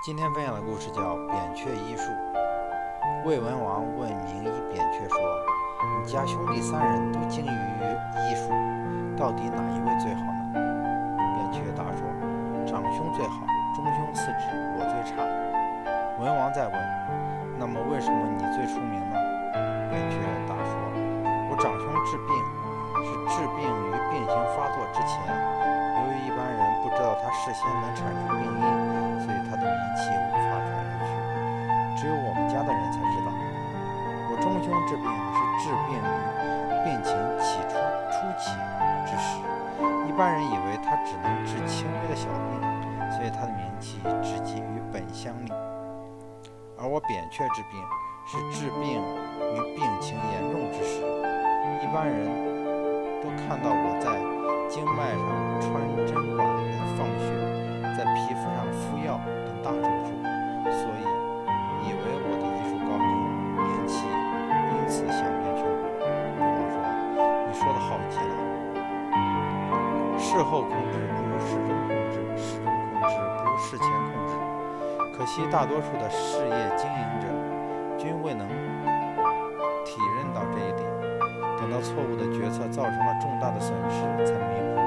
今天分享的故事叫《扁鹊医术》。魏文王问名医扁鹊说：“你家兄弟三人都精于医术，到底哪一位最好呢？”扁鹊答说：“长兄最好，中兄次之，我最差。”文王再问：“那么为什么你最出名呢？”扁鹊答说：“我长兄治病，是治病于病情发作之前，由于一般人不知道他事先能产生病因，中治病是治病于病情起初初期之时，一般人以为他只能治轻微的小病，所以他的名气只及于本乡里。而我扁鹊治病是治病于病情严重之时，一般人都看到我在经脉上穿针事后控制不如事中控制，事中控制不如事前控制。可惜大多数的事业经营者均未能体认到这一点，等到错误的决策造成了重大的损失，才弥补，